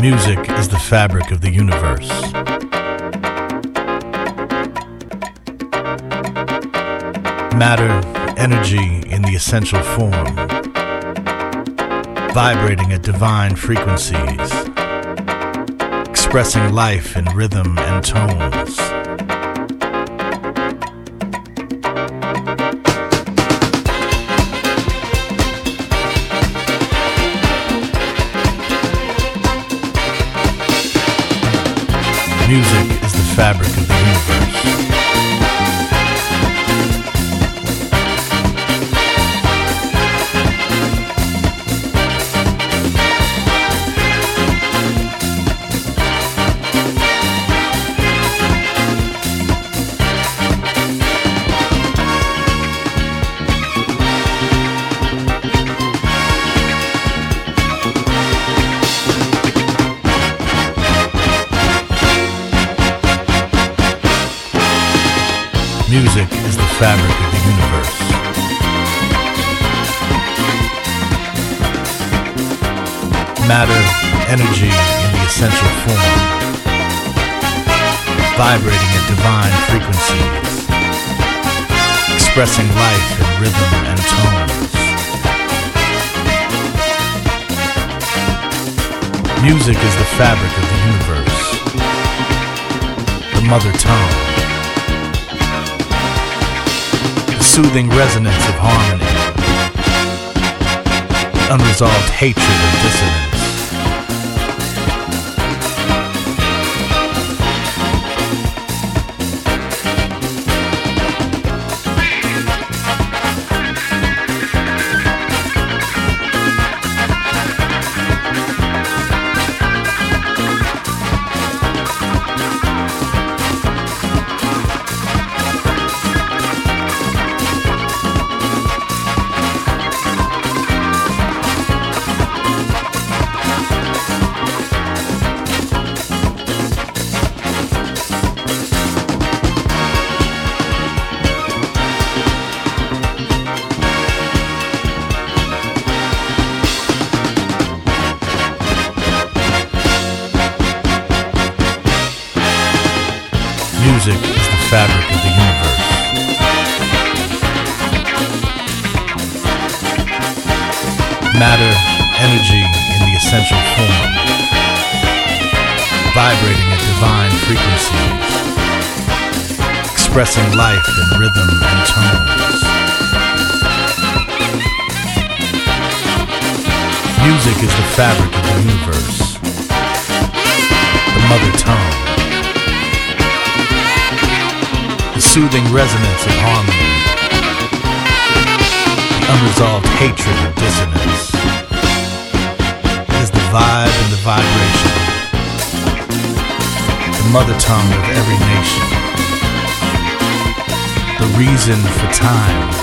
Music is the fabric of the universe. Matter, energy in the essential form, vibrating at divine frequencies, expressing life in rhythm and tones. Music is the fabric of the universe. Music is the fabric of the universe. Matter, energy in the essential form, vibrating at divine frequencies, expressing life in rhythm and tones. Music is the fabric of the universe, the mother tongue. Soothing resonance of harmony, unresolved hatred and dissonance. Music is the fabric of the universe. Matter, energy in the essential form, vibrating at divine frequencies, expressing life in rhythm and tones. Music is the fabric of the universe, the mother tongue. Soothing resonance of harmony, unresolved hatred and dissonance. It is the vibe and the vibration, the mother tongue of every nation, the reason for time,